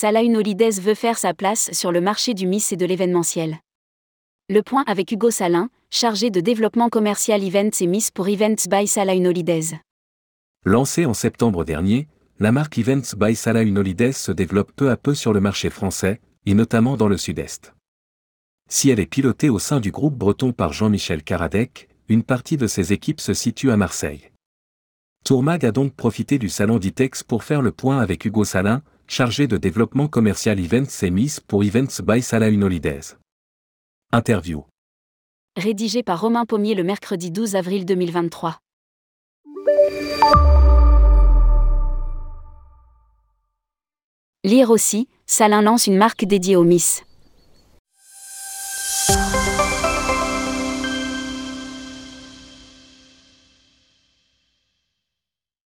Salah Unolides veut faire sa place sur le marché du Miss et de l'événementiel. Le point avec Hugo Salin, chargé de développement commercial Events et Miss pour Events by Salah Unolides. Lancée en septembre dernier, la marque Events by Salah Unolides se développe peu à peu sur le marché français, et notamment dans le sud-est. Si elle est pilotée au sein du groupe breton par Jean-Michel Karadec, une partie de ses équipes se situe à Marseille. Tourmag a donc profité du salon d'ITEX pour faire le point avec Hugo Salin, chargé de développement commercial Events et Miss pour Events by Salah Unolides. Interview. Rédigé par Romain Pommier le mercredi 12 avril 2023. Lire aussi, Salin lance une marque dédiée aux Miss.